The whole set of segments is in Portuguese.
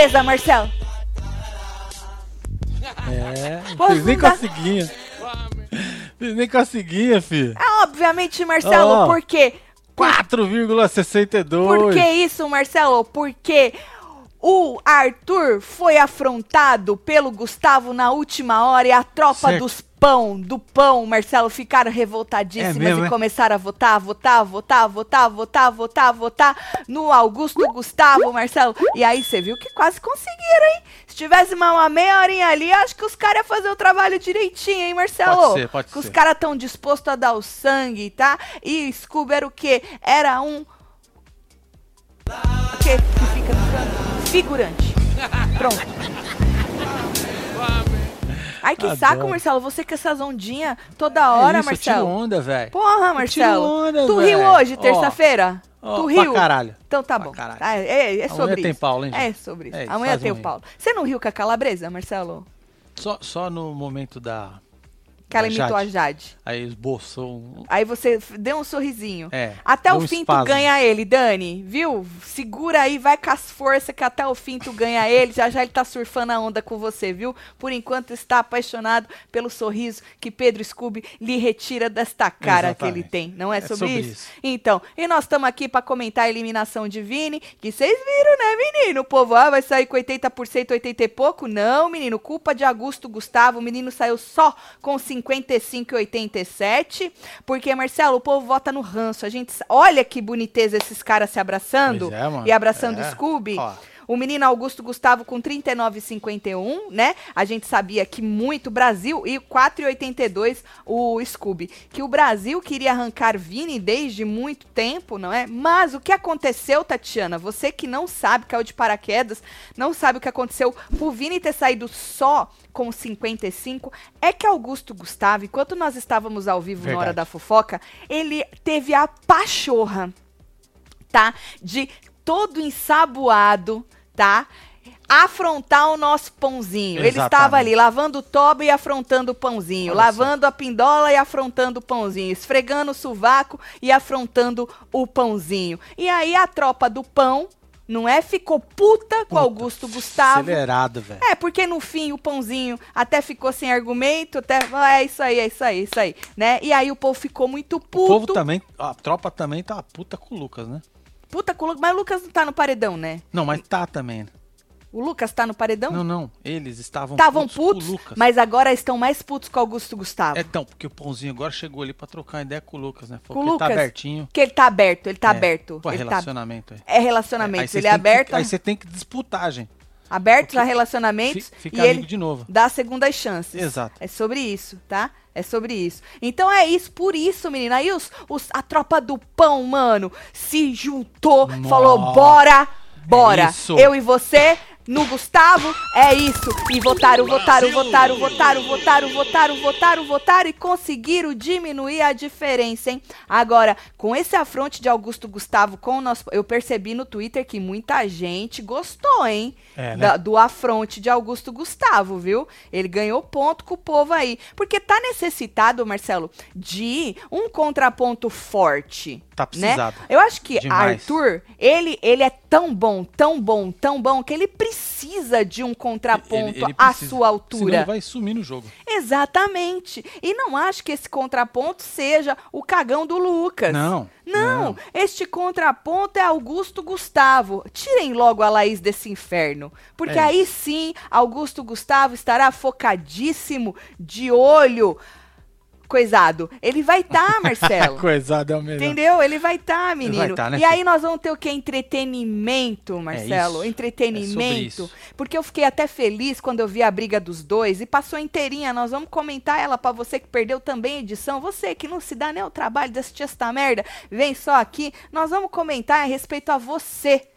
surpresa, Marcelo. É, fiz nem conseguinha. Fiz nem conseguinha, filho. É obviamente, Marcelo, Ó. por quê? 4,62. Por que isso, Marcelo? Porque o Arthur foi afrontado pelo Gustavo na última hora e a tropa Certo. dos pão, do pão, Marcelo, ficaram revoltadíssimas É mesmo, e é? começaram a votar, votar, votar, votar, votar, votar, votar no Augusto Gustavo, Marcelo. E aí você viu que quase conseguiram, hein? Se tivesse uma, uma meia horinha ali, acho que os caras iam fazer o trabalho direitinho, hein, Marcelo? Pode ser, pode que os ser. caras estão dispostos a dar o sangue, tá? E Scooby era o quê? Era um o que que fica no canto? Figurante. Pronto. Ai, que Adoro. saco, Marcelo. Você com essas ondinhas toda hora, é isso, Eu tiro Marcelo. onda, velho. Porra, Marcelo. onda, tu riu hoje, terça-feira? ó, tu pra riu? caralho. Então tá Pra bom. caralho. Ah, é, é Amanhã sobre tem isso. Paulo, hein, É gente? sobre isso. É Amanhã tem um o. Paulo. Você não riu com a calabresa, Marcelo? Só, só no momento da. Que ela imitou a Jade. Aí esboçou um. Aí você deu um sorrisinho. É. Até o fim tu ganha ele, Dani. Viu? Segura aí, vai com as forças que até o fim tu ganha ele. Já já ele tá surfando a onda com você, viu? Por enquanto está apaixonado pelo sorriso que Pedro Scooby lhe retira desta cara que ele Exatamente. tem. Não é, É sobre, sobre isso? isso. Então, e nós estamos aqui para comentar a eliminação de Vini, que vocês viram, né, menino? O povo, ah, vai sair com 80%, 80 e pouco? Não, menino, culpa de Augusto Gustavo. O menino saiu só com 55 e 87, porque, Marcelo, o povo vota no ranço. A gente, olha que boniteza esses caras se abraçando é, e abraçando É. o Scooby. Ó. O menino Augusto Gustavo com 39,51, né? A gente sabia que muito Brasil e 4,82 o Scooby. Que o Brasil queria arrancar Vini desde muito tempo, não é? Mas o que aconteceu, Tatiana? Você que não sabe, caiu de paraquedas, não sabe o que aconteceu o Vini ter saído só com 55, é que Augusto Gustavo, enquanto nós estávamos ao vivo na hora Verdade. da fofoca, ele teve a pachorra tá? De todo ensaboado, tá? Afrontar o nosso pãozinho. Ele Exatamente. estava ali lavando o toba e afrontando o pãozinho, Olha lavando a pindola e afrontando o pãozinho, esfregando o sovaco e afrontando o pãozinho. E aí a tropa do pão, não é? Ficou puta com Augusto Gustavo. Acelerado, velho. É, porque no fim o pãozinho até ficou sem argumento, até ah, é isso aí, é isso aí, é isso aí, né? E aí o povo ficou muito O puto. povo também, a tropa também tá puta com o Lucas, né? Puta com o Lucas, mas o Lucas não tá no paredão, né? Não, mas tá também. O Lucas tá no paredão? Não, não. Eles estavam Estavam com o putos, Lucas. mas agora estão mais putos com Augusto Gustavo. É, então, porque o pãozinho agora chegou ali pra trocar ideia com o Lucas, né? Com Falou o que ele tá Lucas? abertinho. Que ele tá aberto, ele tá É, aberto. Pô, ele tá... relacionamento aí. É relacionamento. Vocês ele é têm que- aberto, aí você tem que disputar, gente. Aberto a relacionamentos e ele de novo. dá segundas chances. Exato. É sobre isso, tá? É sobre isso. Então é isso, por isso, menina. Aí os, os- a tropa do pão, mano, se juntou, Nó. falou: bora, bora. isso. Eu e você. No Gustavo, é isso. E votaram, votaram, votaram, votaram, votaram, votaram, votaram, votaram e conseguiram diminuir a diferença, hein? Agora, com esse afronte de Augusto Gustavo com o nosso. Eu percebi no Twitter que muita gente gostou, hein? É, né? Da- do afronte de Augusto Gustavo, viu? Ele ganhou ponto com o povo aí. Porque tá necessitado, Marcelo, de um contraponto forte. Tá precisado. Né? Eu acho que Demais. Arthur, ele, ele é tão bom, tão bom, tão bom, que ele precisa de um contraponto Ele- ele à precisa. sua Senão altura. ele vai sumir no jogo. Exatamente. E não acho que esse contraponto seja o cagão do Lucas. Não. Não, este contraponto é Augusto Gustavo. Tirem logo a Laís desse inferno. Porque É aí sim, Augusto Gustavo estará focadíssimo, de olho. Coisado. Ele vai estar, Marcelo. Coisado é o melhor. Entendeu? Ele vai estar, menino. vai tá, né, e aí nós vamos ter o que? Entretenimento, Marcelo. isso. Entretenimento. É isso. Porque eu fiquei até feliz quando eu vi a briga dos dois e passou inteirinha. Nós vamos comentar ela pra você que perdeu também a edição. Você que não se dá nem o trabalho de assistir essa merda, vem só aqui. Nós vamos comentar a respeito a você.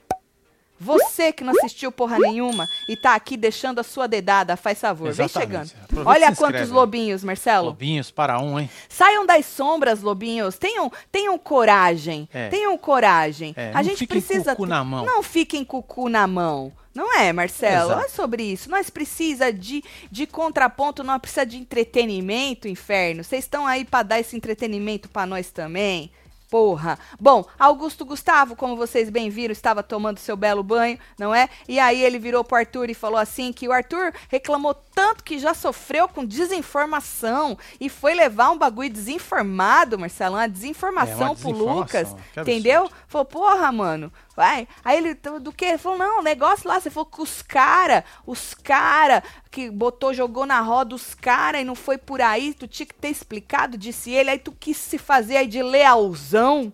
Você que não assistiu porra nenhuma e tá aqui deixando a sua dedada, faz favor, vem Exatamente. chegando. Aproveita Olha quantos inscreve. lobinhos, Marcelo. Lobinhos para um, hein? Saiam das sombras, lobinhos. Tenham, tenham coragem. É. Tenham coragem. É, a não gente fiquem precisa. com cu na mão. Não fiquem com o cu na mão. Não é, Marcelo? Exato. É sobre isso. Nós precisa de, de contraponto, nós precisa de entretenimento, inferno. Vocês estão aí pra dar esse entretenimento pra nós também? Porra. Bom, Augusto Gustavo, como vocês bem viram, estava tomando seu belo banho, não é? E aí ele virou pro Arthur e falou assim que o Arthur reclamou tanto que já sofreu com desinformação e foi levar um bagulho desinformado, Marcelo, uma desinformação É, pro Lucas, que absurdo. Falou, porra, mano, vai. Aí ele, do que? Ele falou, não, o negócio lá, você falou que os cara, os cara que botou, jogou na roda os cara e não foi por aí, tu tinha que ter explicado, disse ele, aí tu quis se fazer aí de lealzão.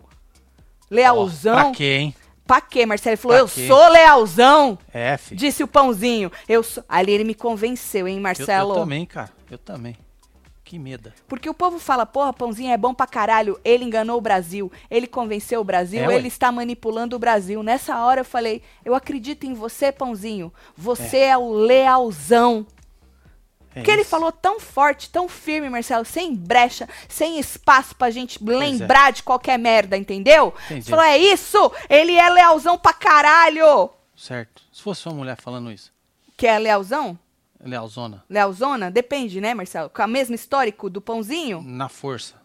Lealzão. Ó, pra quê, hein? Pra quê, Marcelo? Ele falou, Pra eu quê? sou lealzão. É, filho. Disse o pãozinho. Eu sou... Ali ele me convenceu, hein, Eu, Marcelo? eu também, cara. Eu também. Que medo. Porque o povo fala, porra, pãozinho é bom pra caralho. Ele enganou o Brasil. Ele convenceu o Brasil. É, ele está manipulando o Brasil. Nessa hora eu falei, eu acredito em você, pãozinho. Você é, o lealzão. É Porque ele falou tão forte, tão firme, Marcelo, sem brecha, sem espaço pra gente é. lembrar de qualquer merda, entendeu? Entendi. Falou, é isso? Ele é lealzão pra caralho. Certo. Se fosse uma mulher falando isso. Que é lealzão? Lealzona. Lealzona? Depende, né, Marcelo? Com a mesma histórico do pãozinho? Na força.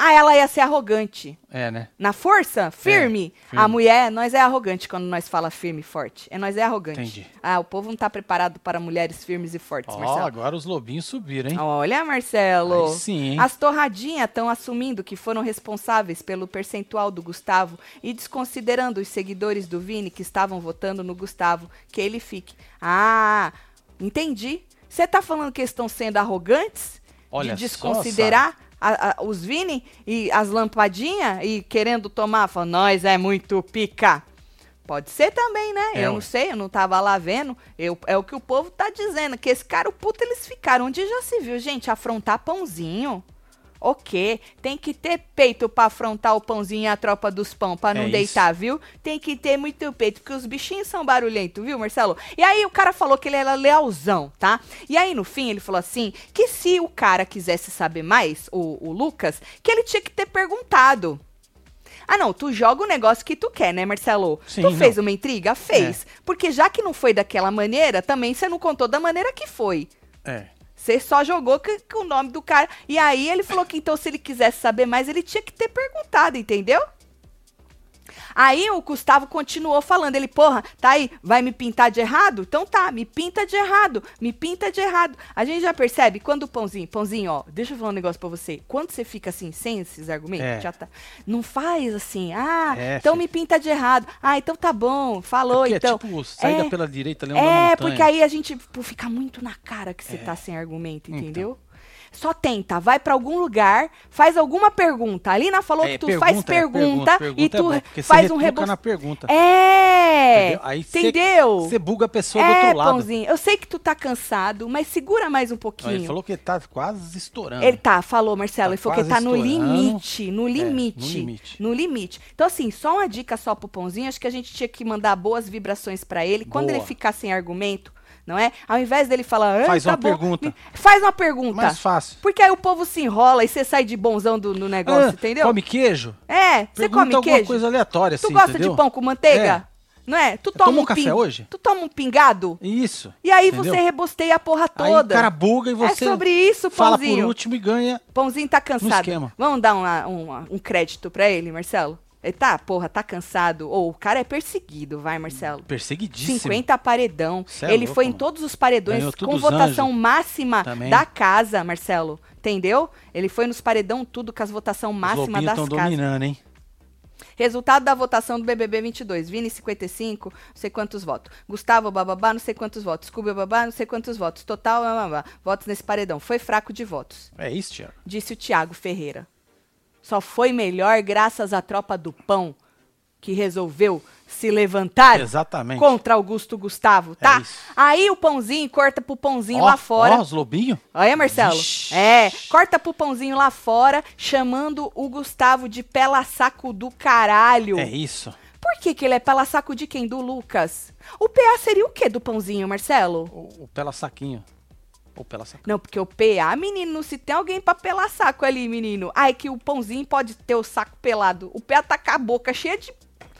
Ah, ela ia ser arrogante. É, né? Na força? Firme? firme. A mulher, nós é arrogante quando nós fala firme e forte. É nós é arrogante. Entendi. Ah, o povo não tá preparado para mulheres firmes e fortes, Ó, Marcelo. agora os lobinhos subiram, hein? Olha, Marcelo. Aí sim, hein? As torradinhas estão assumindo que foram responsáveis pelo percentual do Gustavo e desconsiderando os seguidores do Vini que estavam votando no Gustavo, que ele fique. Ah, entendi. Você tá falando que estão sendo arrogantes? Olha de só, desconsiderar a- a- os Vini e as lampadinhas e querendo tomar? Falando, nós é muito pica. Pode ser também, né? É, eu não sei, eu não tava lá vendo. Eu, é o que o povo tá dizendo, que esse cara, o puto, eles ficaram. Onde já se viu, gente, afrontar pãozinho? O quê? Tem que ter peito pra afrontar o pãozinho e a tropa dos pão, pra não É deitar, viu? Tem que ter muito peito, porque os bichinhos são barulhentos, viu, Marcelo? E aí o cara falou que ele era lealzão, tá? E aí no fim ele falou assim, que se o cara quisesse saber mais, o, o Lucas, que ele tinha que ter perguntado. Ah, não, tu joga o negócio que tu quer, né, Marcelo? Sim, tu não. fez uma intriga? Fez. Porque já que não foi daquela maneira, também você não contou da maneira que foi. É. Você só jogou com, com o nome do cara. E aí ele falou que então, se ele quisesse saber mais, ele tinha que ter perguntado, entendeu? Aí o Gustavo continuou falando, ele, porra, tá aí, vai me pintar de errado? Então tá, me pinta de errado, me pinta de errado. A gente já percebe, quando o pãozinho, pãozinho, ó, deixa eu falar um negócio pra você. Quando você fica assim, sem esses argumentos, É. já tá. Não faz assim, ah, É, então filho. me pinta de errado. Ah, então tá bom, falou, Porque então. é tipo saída É. pela direita, leão da É, porque aí a gente tipo, fica muito na cara que você É. tá sem argumento, Então. Só tenta, vai pra algum lugar, faz alguma pergunta. A Lina falou É, que tu pergunta, faz é, pergunta, pergunta e é tu bom, porque você faz um rebosto. na pergunta. É! Entendeu? Aí cê- entendeu? Você buga a pessoa do é, outro lado. Pãozinho, eu sei que tu tá cansado, mas segura mais um pouquinho. Ele falou que tá quase estourando. Ele tá, falou, Marcelo. Tá ele falou que ele tá no limite, no limite, no limite. no limite. Então, assim, só uma dica só pro Pãozinho. Acho que a gente tinha que mandar boas vibrações pra ele. Quando Boa. ele ficar sem argumento, não é? Ao invés dele falar, "Ah, Faz tá uma bom", pergunta. Faz uma pergunta. Mais fácil. Porque aí o povo se enrola e você sai de bonzão do, no negócio, Ah, entendeu? Come queijo? É, você come alguma queijo? coisa aleatória, tu assim, gosta entendeu? de pão com manteiga? Não é? Tu toma Tomou um café ping- hoje? Tu toma um pingado? Isso. E aí entendeu? você rebosteia a porra Aí toda. o cara buga e você É sobre isso, fala Pãozinho. por último e ganha. Pãozinho tá cansado. Vamos dar uma- uma- um crédito pra ele, Marcelo? Ele tá, porra, tá cansado. Ou o cara é perseguido, vai, Marcelo. Perseguidíssimo. 50 paredão. É ele louco, foi em todos os paredões com os votação anjos. máxima Também. da casa, Marcelo. Entendeu? Ele foi nos paredão tudo com as votação Os máxima lobinhos das casas. dominando, hein? Resultado da votação do BBB 22. Vini 55, não sei quantos votos. Gustavo bababá, não sei quantos votos. Scooby babá, não sei quantos votos. Total, bababá. Votos nesse paredão. Foi fraco de votos. É isso, Thiago. disse o Tiago Ferreira. Só foi melhor graças à tropa do pão que resolveu se levantar Exatamente. contra Augusto Gustavo, tá? É. Aí o pãozinho corta pro pãozinho Ó, lá fora. Ó, os lobinhos. Olha, Marcelo. Vixe. É, corta pro pãozinho lá fora, chamando o Gustavo de pela saco do caralho. É isso. Por que, que ele é pela saco de quem? Do Lucas? O PA seria o quê do pãozinho, Marcelo? O, o pela saquinho. Ou pela saquinho. Não, porque o PA, menino, se tem alguém pra pelar saco ali, menino. Ai, que o pãozinho pode ter o saco pelado. O PA tá com a boca cheia de.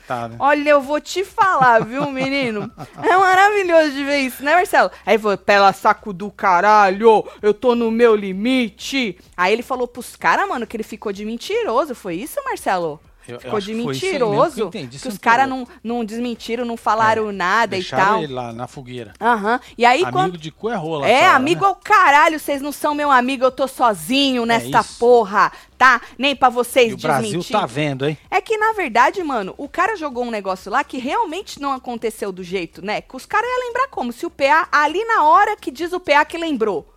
Tá, né? Olha, eu vou te falar, viu, menino? É maravilhoso de ver isso, né, Marcelo? Aí foi, pela saco do caralho, eu tô no meu limite. Aí ele falou pros caras, mano, que ele ficou de mentiroso. Foi isso, Marcelo? Eu- eu Ficou acho de mesmo que eu mentiroso. entendi, Que os não caras não, não desmentiram, não falaram nada e tal. ele lá na fogueira. Aham. E aí, Amigo quando. de cu é rola. É, amigo né? é o caralho, vocês não são meu amigo, eu tô sozinho nesta isso. porra, tá? Nem pra vocês E o Brasil desmentir. tá vendo, hein? É que, na verdade, mano, o cara jogou um negócio lá que realmente não aconteceu do jeito, né? Que os caras iam lembrar como? Se o PA, ali na hora que diz o PA que lembrou.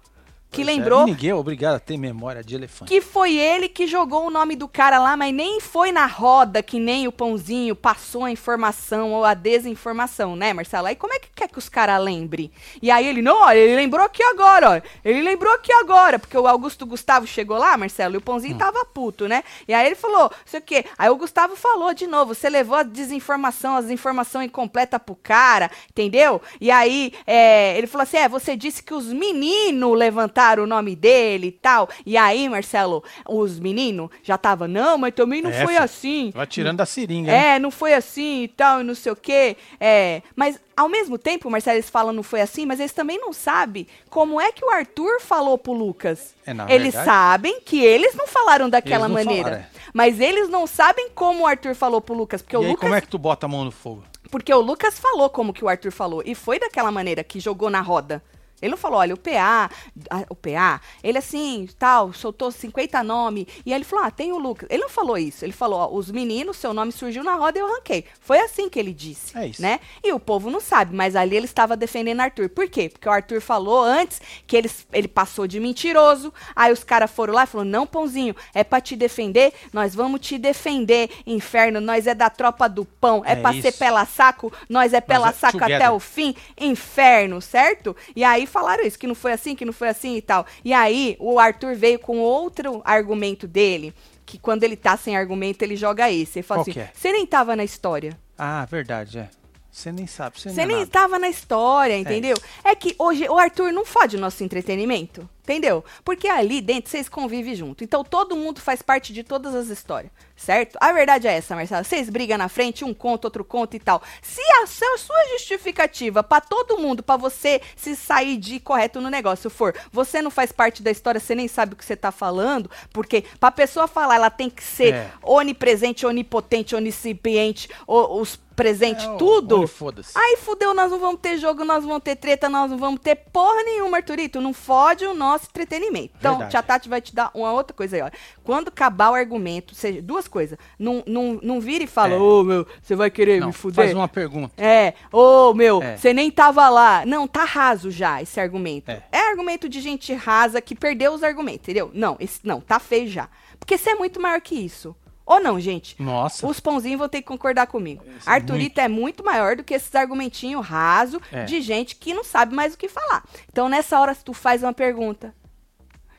Que é, lembrou e ninguém é obrigado a ter memória de elefante. que foi ele que jogou o nome do cara lá, mas nem foi na roda que nem o pãozinho passou a informação ou a desinformação, né, Marcelo? Aí como é que quer que os caras lembrem? E aí ele, não, olha, ele lembrou aqui agora, ó. Ele lembrou aqui agora, porque o Augusto Gustavo chegou lá, Marcelo, e o pãozinho tava puto, né? E aí ele falou, sei o quê. Aí o Gustavo falou de novo, você levou a desinformação, as informações incompletas pro cara, entendeu? E aí é, ele falou assim: é, você disse que os meninos levantaram o nome dele e tal. E aí, Marcelo, os meninos já tava, não, mas também não É, foi assim. Vai tirando da seringa, né? É, não foi assim e tal, e não sei o quê. É, mas ao mesmo tempo, Marcelo, eles falam não foi assim, mas eles também não sabem como é que o Arthur falou pro Lucas. É, eles verdade- sabem que eles não falaram daquela não maneira. falaram, é. Mas eles não sabem como o Arthur falou pro Lucas. Porque E o aí, Lucas. como é que tu bota a mão no fogo? Porque o Lucas falou como que o Arthur falou. E foi daquela maneira que jogou na roda. Ele não falou, olha, o PA, a- o PA, ele assim, tal, soltou 50 nomes. E aí ele falou, ah, tem o Lucas. Ele não falou isso. Ele falou, ó, os meninos, seu nome surgiu na roda e eu ranquei. Foi assim que ele disse. É isso. Né? E o povo não sabe, mas ali ele estava defendendo Arthur. Por quê? Porque o Arthur falou antes que ele, ele passou de mentiroso. Aí os caras foram lá e falaram: Não, Pãozinho, é pra te defender. Nós vamos te defender, inferno. Nós é da tropa do pão. É, É pra ser isso. pela saco. Nós é pela é saco até together. o fim. Inferno, certo? E aí falaram isso, que não foi assim, que não foi assim e tal. E aí o Arthur veio com outro argumento dele. Que quando ele tá sem argumento, ele joga esse. Ele fala Qual assim: é? Você nem tava na história. Ah, verdade, é. Você nem sabe, você, Você é nem nada. estava na história, entendeu? É. que hoje o Arthur não fode o nosso entretenimento, entendeu? Porque ali dentro vocês convivem junto. Então todo mundo faz parte de todas as histórias, certo? A verdade é essa, Marcelo. Vocês brigam na frente, um conta, outro conta e tal. Se a sua, justificativa pra todo mundo, pra você se sair de correto no negócio for, você não faz parte da história, você nem sabe o que você tá falando, porque pra pessoa falar, ela tem que ser É. onipresente, onipotente, oniscipiente, os presentes, É, tudo. Foda-se. Aí fudeu, nós não vamos ter jogo, nós não vamos ter treta, nós não vamos ter porra nenhuma, Arthurito. Não fode o nosso entretenimento. Então, Verdade. Tia Tati vai te dar uma outra coisa aí, ó. Quando acabar o argumento, seja, duas coisas. Não, não, não vira e fala, É. ô meu, você vai querer Não, me fuder? faz uma pergunta. É, ô meu, É. você nem tava lá. Não, tá raso já esse argumento. É. É. argumento de gente rasa que perdeu os argumentos, entendeu? Não, esse, não, tá feio já. Porque você é muito maior que isso. Ou não, gente? Nossa. Os pãozinhos vão ter que concordar comigo. Esse é Arthurito é muito maior do que esses argumentinhos raso É. de gente que não sabe mais o que falar. Então, nessa hora, se tu faz uma pergunta,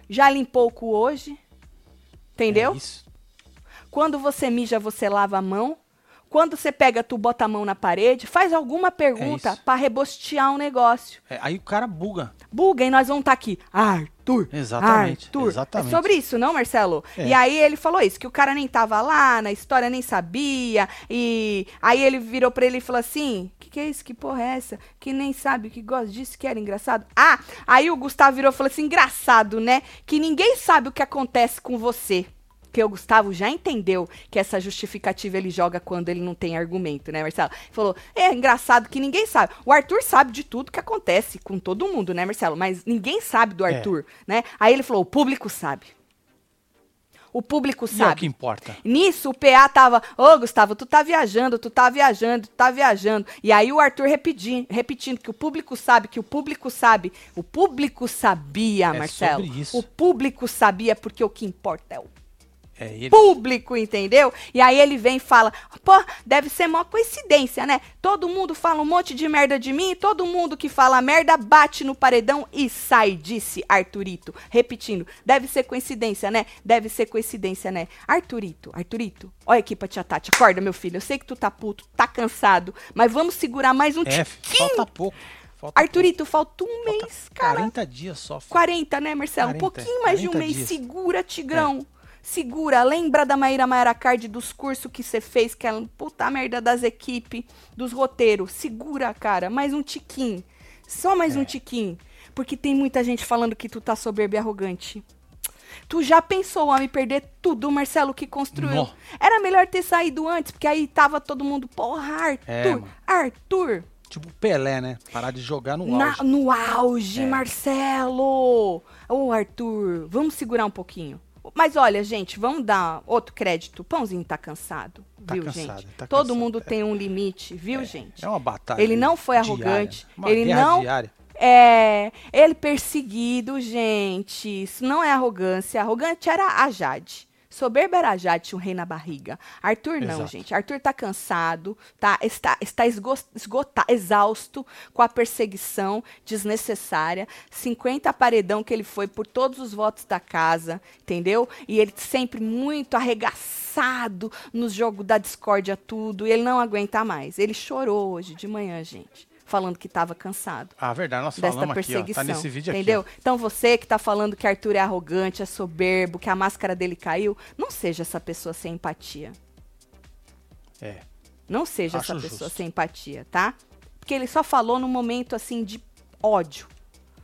já limpou o cu hoje? Entendeu? É isso. Quando você mija, você lava a mão. Quando você pega, tu bota a mão na parede. Faz alguma pergunta isso. pra rebostear um negócio. É, aí o cara buga. Buga e nós vamos estar aqui. Arthur. Exatamente, Arthur. exatamente. É sobre isso, não, Marcelo? É. E aí ele falou isso, que o cara nem tava lá, na história nem sabia. E aí ele virou pra ele e falou assim: que que é isso? Que porra é essa? Que nem sabe, que gosta disso, que era engraçado. Ah, aí o Gustavo virou e falou assim: engraçado, né? Que ninguém sabe o que acontece com você. Porque o Gustavo já entendeu que essa justificativa ele joga quando ele não tem argumento, né, Marcelo? Falou, é engraçado que ninguém sabe. O Arthur sabe de tudo que acontece com todo mundo, né, Marcelo? Mas ninguém sabe do É. Arthur, né? Aí ele falou, o público sabe. O público E é o que sabe. importa. Nisso, o PA tava, ô Gustavo, tu tá viajando, tu tá viajando, tu tá viajando. E aí o Arthur repetindo, repetindo que o público sabe, que o público sabe. O público sabia, É Marcelo. O público sabia, porque o que importa é o É público, entendeu? E aí ele vem e fala: pô, deve ser mó coincidência, né? Todo mundo fala um monte de merda de mim, e todo mundo que fala merda bate no paredão e sai, disse Arthurito. Repetindo: deve ser coincidência, né? Deve ser coincidência, né? Arthurito, Arthurito, olha aqui pra tia Tati, acorda, meu filho. Eu sei que tu tá puto, tá cansado, mas vamos segurar mais um É, tiquinho. falta pouco. Falta Arthurito, falta um. Falta mês, cara. 40 dias só. filho. 40, né, Marcelo? 40, um pouquinho mais de um 40 mês. dias. Segura, Tigrão. Segura. Lembra da Maíra Maíra Card dos cursos que você fez, que é puta merda das equipes, dos roteiros. Segura, cara. Mais um tiquinho. Só mais É. um tiquinho. Porque tem muita gente falando que tu tá soberbo e arrogante. Tu já pensou o homem perder tudo, Marcelo, que construiu? Era melhor ter saído antes, porque aí tava todo mundo, porra, Arthur, É. Arthur. Tipo Pelé, né? Parar de jogar no Na- auge. no auge, É. Marcelo! Ô, Arthur, vamos segurar um pouquinho. Mas olha, gente, vamos dar outro crédito. O pãozinho tá cansado, Tá viu, cansado, gente? tá Todo cansado, mundo é. tem um limite, viu, gente? É uma batalha. Ele não foi arrogante, uma ele não- Diária. É, ele perseguido, gente. Isso não é arrogância. Arrogante era a Jade. Soberba era Jade, tinha um rei na barriga. Arthur não, Exato. gente. Arthur tá cansado, tá, está, está esgo- esgota- exausto com a perseguição desnecessária. 50 paredão que ele foi por todos os votos da casa, entendeu? E ele sempre muito arregaçado nos jogos da discórdia, tudo. E ele não aguenta mais. Ele chorou hoje de manhã, gente. Falando que estava cansado Ah, verdade, nós desta falamos aqui, ó. perseguição. Tá nesse vídeo entendeu? aqui. Então você que tá falando que Arthur é arrogante, é soberbo, que a máscara dele caiu, não seja essa pessoa sem empatia. É. Não seja Acho essa pessoa justo. sem empatia, tá? Porque ele só falou num momento assim de ódio.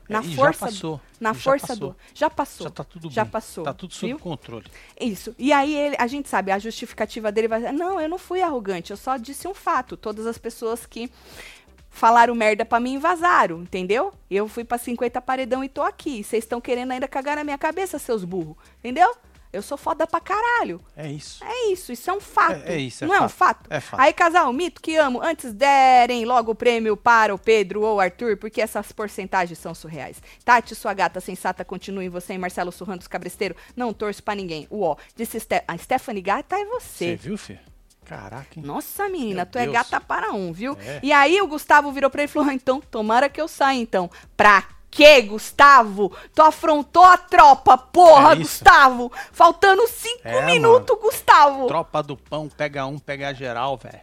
Na É, e força já passou. na já força passou. do já passou. Já tá tudo Já bem. passou, Tá tudo sob viu? controle. Isso. E aí ele- a gente sabe, a justificativa dele vai ser: "Não, eu não fui arrogante, eu só disse um fato. Todas as pessoas que falaram merda pra mim vazaram, entendeu? Eu fui pra 50 paredão e tô aqui. Vocês estão querendo ainda cagar na minha cabeça, seus burros. Entendeu? Eu sou foda pra caralho. É isso. É isso, isso é um fato. É- é isso, é Não é um fato. fato? É fato. Aí, casal, mito que amo, antes derem logo o prêmio para o Pedro ou o Arthur, porque essas porcentagens são surreais. Tati, sua gata sensata, continue em você e Marcelo Surrando dos Cabresteiro. Não torço pra ninguém. Uó, disse Ste a Stephanie Gata é Você você. viu, filho? Caraca, hein? Nossa, menina, Meu tu é Deus. gata para um, viu? É. E aí o Gustavo virou pra ele e falou: "Ah, então, tomara que eu saia, então. Pra quê, Gustavo? Tu afrontou a tropa, porra, É. Gustavo! Faltando cinco É, minutos, Gustavo! Tropa do pão, pega um, pega geral, velho.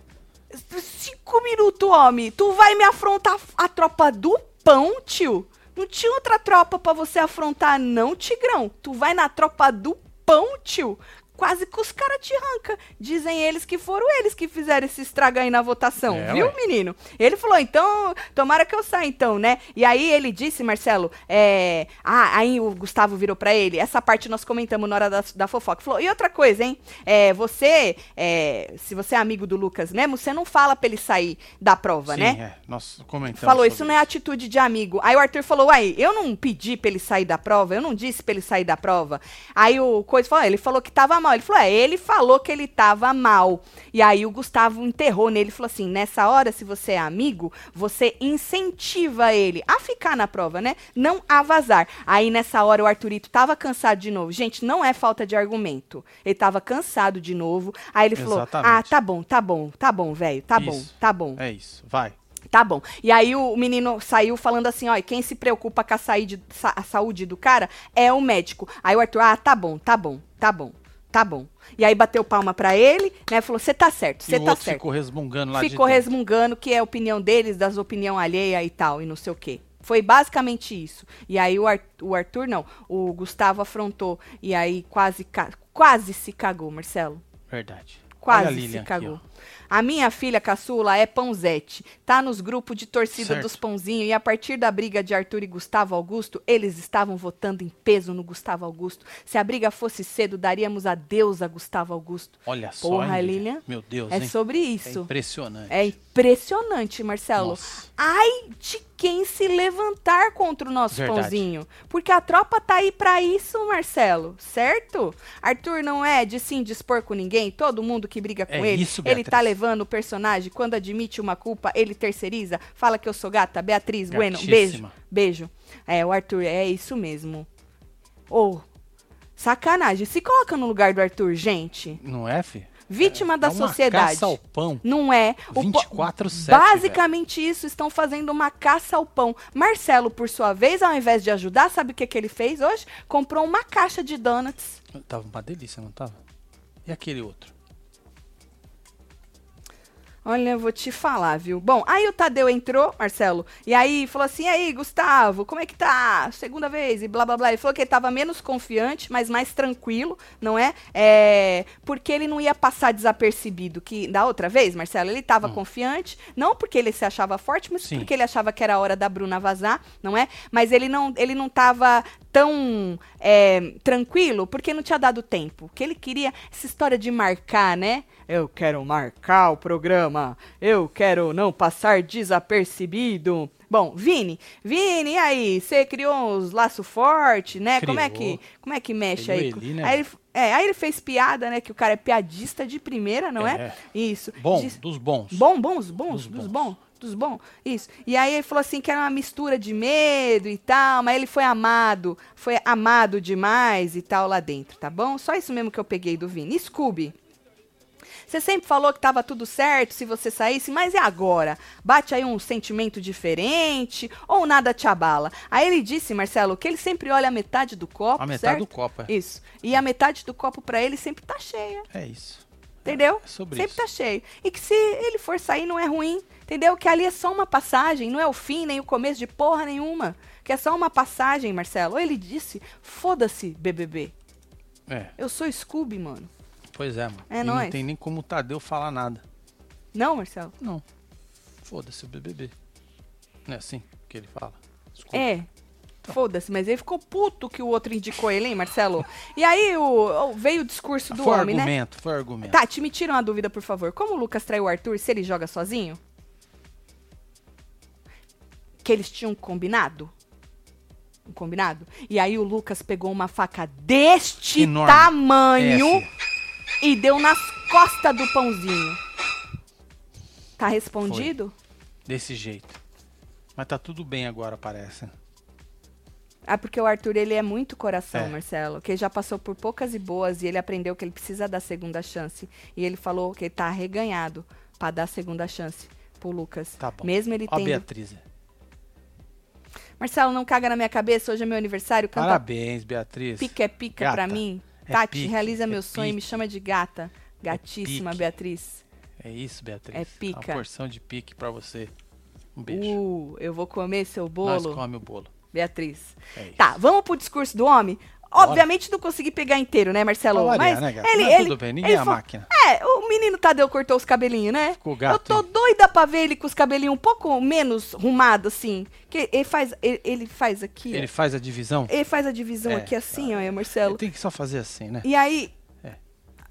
Cinco minutos, homem. Tu vai me afrontar a tropa do pão, tio? Não tinha outra tropa pra você afrontar, não, Tigrão. Tu vai na tropa do pão, tio. Quase que os caras te arrancam. Dizem eles que foram eles que fizeram esse estrago aí na votação, É, viu, ué. menino? Ele falou, então, tomara que eu saia, então, né? E aí ele disse, Marcelo, é... Ah, aí o Gustavo virou pra ele, essa parte nós comentamos na hora da, da fofoca. Falou, e outra coisa, hein? É, você, é, se você é amigo do Lucas mesmo, você não fala pra ele sair da prova, Sim, né? é. Nós comentamos. Falou, isso não é atitude de amigo. Aí o Arthur falou, uai, eu não pedi pra ele sair da prova, eu não disse pra ele sair da prova. Aí o Coisa falou, "Ah, ele falou que tava mal. Ele falou, é, ele falou que ele tava mal. E aí o Gustavo enterrou nele e falou assim, nessa hora, se você é amigo, você incentiva ele a ficar na prova, né? Não a vazar. Aí nessa hora o Arthurito tava cansado de novo. Gente, não é falta de argumento. Ele tava cansado de novo. Aí ele falou, Exatamente. ah, tá bom, tá bom, tá bom, velho, tá bom, Isso. tá bom. É isso, vai. Tá bom. E aí o menino saiu falando assim, ó, quem se preocupa com a, saíde- sa- a saúde do cara é o médico. Aí o Arthur, ah, tá bom, tá bom, tá bom, tá bom. E aí bateu palma pra ele, né, falou, você tá certo, você o tá certo. ficou resmungando lá Ficou de resmungando que é a opinião deles, das opinião alheia e tal, e não sei o quê. Foi basicamente isso. E aí o, Ar- o Arthur, não, o Gustavo afrontou, e aí quase, quase se cagou, Marcelo. Verdade. Quase se aqui, cagou. ó. A minha filha caçula é pãozete. Tá nos grupos de torcida Certo. dos pãozinhos e a partir da briga de Arthur e Gustavo Augusto, eles estavam votando em peso no Gustavo Augusto. Se a briga fosse cedo, daríamos adeus a Gustavo Augusto. Olha só, Porra, Lilian. Meu Deus, É hein? sobre É isso. impressionante. É impressionante, Marcelo. Nossa. Ai de quem se levantar contra o nosso Verdade. pãozinho. Porque a tropa tá aí pra isso, Marcelo, certo? Arthur não é de sim dispor com ninguém. Todo mundo que briga com É ele, isso, ele tá levando o personagem. Quando admite uma culpa, ele terceiriza. Fala que eu sou gata. Beatriz, bueno, beijo. Gatíssima. Beijo. É, o Arthur, é isso mesmo. Ô, sacanagem. Se coloca no lugar do Arthur, gente. Não é, fi? Vítima da é uma sociedade. caça ao pão. Não é. O po- 24/7, Basicamente isso, estão fazendo uma caça ao pão. Marcelo, por sua vez, ao invés de ajudar, sabe o que, que ele fez hoje? Comprou uma caixa de donuts. Tava uma delícia, não tava? E aquele outro? Olha, eu vou te falar, viu? Bom, aí o Tadeu entrou, Marcelo, e aí falou assim: e aí, Gustavo, como é que tá? Segunda vez, e blá blá blá. Ele falou que ele tava menos confiante, mas mais tranquilo, não é? é porque ele não ia passar desapercebido. Que da outra vez, Marcelo, ele tava confiante, não porque ele se achava forte, mas Sim. porque ele achava que era a hora da Bruna vazar, não é? Mas ele não, ele não tava tão é, tranquilo porque não tinha dado tempo. Que ele queria essa história de marcar, né? Eu quero marcar o programa. Eu quero não passar desapercebido. Bom, Vini, Vini, e aí? Você criou uns laços fortes, né? Como é que, como é que mexe Criou aí? né? Aí ele, é, aí ele fez piada, né? Que o cara é piadista de primeira, não é? É. Isso. Bom, Diz- dos bons. Bom, bons, bons, Dos dos bons. Dos bons, isso. E aí ele falou assim que era uma mistura de medo e tal, mas ele foi amado, foi amado demais e tal lá dentro, tá bom? Só isso mesmo que eu peguei do Vini. Scooby. Você sempre falou que tava tudo certo se você saísse, mas e agora? Bate aí um sentimento diferente ou nada te abala? Aí ele disse, Marcelo, que ele sempre olha a metade do copo, A metade certo? do copo, é. Isso. E a metade do copo pra ele sempre tá cheia. É isso. Entendeu? É sobre Sempre isso. tá cheio. E que se ele for sair não é ruim. Entendeu? Que ali é só uma passagem, não é o fim nem o começo de porra nenhuma. Que é só uma passagem, Marcelo. Ele disse: foda-se, BBB. É, Eu sou Scooby, mano. pois é, mano. É e nóis. não tem nem como o Tadeu falar nada. Não, Marcelo? Não. Foda-se o BBB. Não é assim que ele fala. Desculpa. É. Foda-se, mas ele ficou puto que o outro indicou ele, hein, Marcelo? E aí o, veio o discurso do foi homem, né? argumento, foi argumento. Tati, me tira uma dúvida, por favor. Como o Lucas traiu o Arthur se ele joga sozinho? Que eles tinham combinado? Um combinado? E aí o Lucas pegou uma faca deste Enorme. tamanho e deu nas costas do pãozinho. Tá respondido? Desse jeito. Mas tá tudo bem agora, parece. Ah, porque o Arthur, ele é muito coração, É. Marcelo. Que ele já passou por poucas e boas e ele aprendeu que ele precisa dar segunda chance. E ele falou que ele tá arreganhado pra dar segunda chance pro Lucas. Tá bom. Mesmo ele Ó a tendo... Beatriz. Marcelo, não caga na minha cabeça, hoje é meu aniversário, canta Parabéns, Beatriz. pica é pica Gata. pra mim. É Tati, pique, realiza é meu sonho e me pique. chama de gata. Gatíssima, pique. Beatriz. É isso, Beatriz. É pica. Uma porção de pique pra você. Um beijo. Uh, eu vou comer seu Nós bolo, come o bolo. Beatriz. É. Tá, vamos pro discurso do homem? Obviamente não consegui pegar inteiro, né, Marcelo? Variar, Mas né, ele, ele, tudo bem, ninguém ele é a fa- máquina. É, o menino Tadeu cortou os cabelinhos, né? Ficou Eu gato. tô doida pra ver ele com os cabelinhos um pouco menos rumados, assim. Que ele faz, ele, ele faz aqui, ó. Ele faz a divisão. Ele faz a divisão É, aqui assim, ó, Marcelo. Ele tem que só fazer assim, né? E aí. É.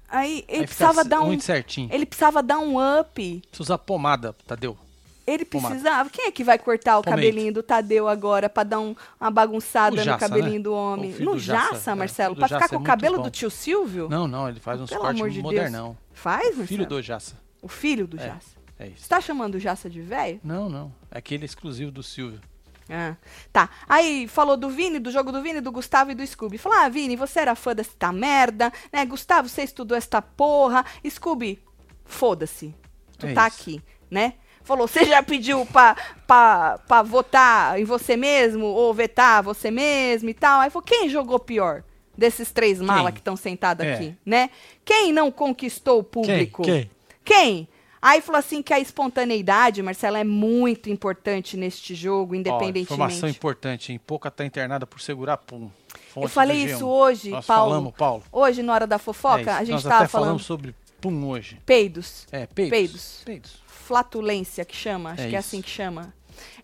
Aí ele Aí precisava dar um. muito certinho. Ele precisava dar um up. Precisa usar pomada, Tadeu. Ele Pomada. precisava. Quem é que vai cortar o cabelinho do Tadeu agora pra dar um- uma bagunçada O no cabelinho né? do homem? No do Jassa, Jassa, é, Marcelo? filho Pra ficar Jassa com é o cabelo bom. do tio Silvio? Não, não, ele faz uns Pelo cortes de modernão. Faz, Marcelo? Filho do Jassa. O filho do É. Jassa. É isso. Você tá chamando o Jassa de velho? Não, não. Aquele é exclusivo do Silvio. Ah, tá. Aí falou do Vini, do jogo do Vini, do Gustavo e do Scooby. Falou: Ah, Vini, você era fã desta merda, né? Gustavo, você estudou esta porra. Scooby, foda-se. Tu É tá isso. aqui, né? Falou: Você já pediu pra, pra, pra votar em você mesmo ou vetar você mesmo e tal? Aí falou: Quem jogou pior? Desses três malas que estão sentados É. aqui, né? Quem não conquistou o público? Quem? Quem? Aí falou assim que a espontaneidade, Marcela, é muito importante neste jogo, Ó, independentemente. informação importante, hein? Pouca tá internada por segurar pum. Eu falei do G1. isso hoje, Nós Paulo. falamos, Paulo. Hoje, na hora da fofoca, É a gente Nós tava até falando falamos sobre pum hoje. peidos, É, peidos. Peidos. Peidos. Flatulência que chama, acho É que é isso. assim que chama.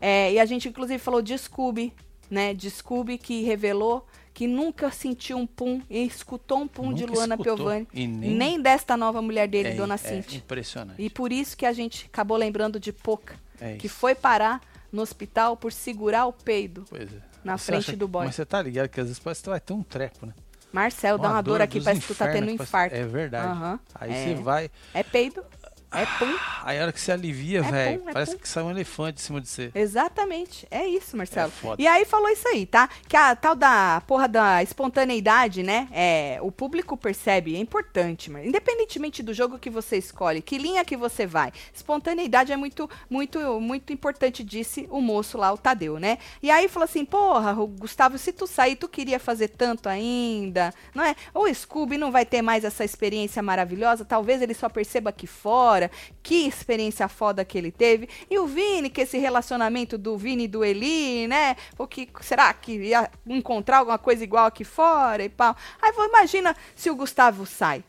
É, e a gente, inclusive, falou de Scooby, né? De Scooby que revelou que nunca sentiu um pum e escutou um pum de Nunca Luana escutou. Piovani, nem... nem- desta nova mulher dele, é, Dona é Cintia. impressionante. E por isso que a gente acabou lembrando de Poca, É que foi parar no hospital por segurar o peido. Pois é. na Você frente acha- do boy. Mas você tá ligado que às vezes parece que vai ter um treco, né? Marcel, dá uma dor aqui, dos parece que tu tá tendo um infarto. É verdade. Aham, Aí é. você vai. É peido, é pum. Aí a hora que você alivia, É velho, é parece pum. que sai um elefante em cima de você. Exatamente. É isso, Marcelo. É foda. e aí falou isso aí, tá? Que a tal da porra da espontaneidade, né? É, o público percebe, é importante, mas independentemente do jogo que você escolhe, que linha que você vai, espontaneidade é muito, muito, muito importante, disse o moço lá, o Tadeu, né? E aí falou assim, porra, Gustavo, se tu sair, tu queria fazer tanto ainda, não é? O Scooby não vai ter mais essa experiência maravilhosa, talvez ele só perceba aqui fora, que experiência foda que ele teve. E o Vini, que esse relacionamento do Vini e do Eli, né? O que será que ia encontrar alguma coisa igual aqui fora e pau. Aí imagina se o Gustavo sai.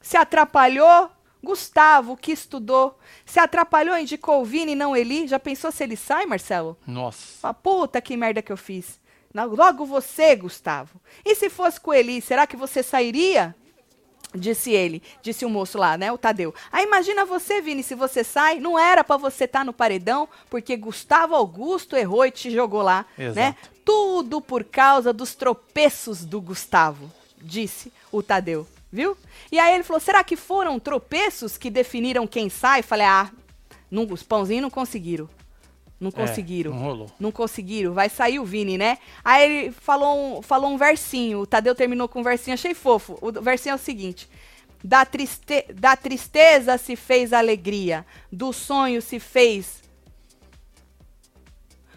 Se atrapalhou, Gustavo, que estudou. Se atrapalhou, indicou o Vini e não Eli. Já pensou se ele sai, Marcelo? Nossa. Fala, puta que merda que eu fiz. Logo você, Gustavo. E se fosse com Eli, será que você sairia? Disse ele, disse o moço lá, né, o Tadeu. Aí imagina você, Vini, se você sai, não era pra você estar no paredão, porque Gustavo Augusto errou e te jogou lá, né? Exato. Tudo por causa dos tropeços do Gustavo, disse o Tadeu, viu? E aí ele falou: será que foram tropeços que definiram quem sai? Falei: ah, não, os pãozinhos não conseguiram. Não conseguiram. É, não rolou. Não conseguiram, vai sair o Vini, né? Aí ele falou um, falou um versinho, o Tadeu terminou com um versinho, achei fofo. O versinho é o seguinte: da, triste, da tristeza se fez alegria, do sonho se fez.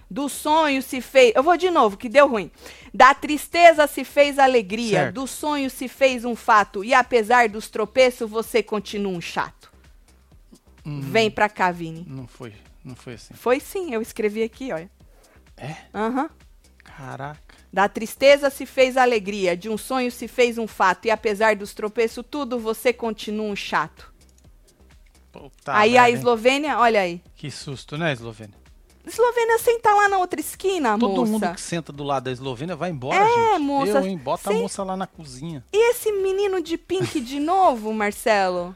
Do sonho se fez. Eu vou de novo, que deu ruim. Da tristeza se fez alegria, Certo. do sonho se fez um fato, e apesar dos tropeços, você continua um chato. Hum. Vem pra cá, Vini. Não foi, não foi assim. Foi sim, eu escrevi aqui, olha. É? Aham. Caraca. Da tristeza se fez alegria, de um sonho se fez um fato, e apesar dos tropeços, tudo você continua um chato. Puta aí a merda, hein? Eslovênia, olha aí. Que susto, né, Eslovênia? Eslovênia senta lá na outra esquina, Todo moça. mundo que senta do lado da Eslovênia vai embora, É, gente. moça, Eu, hein? Bota sim. a moça lá na cozinha. E esse menino de pink de novo, Marcelo?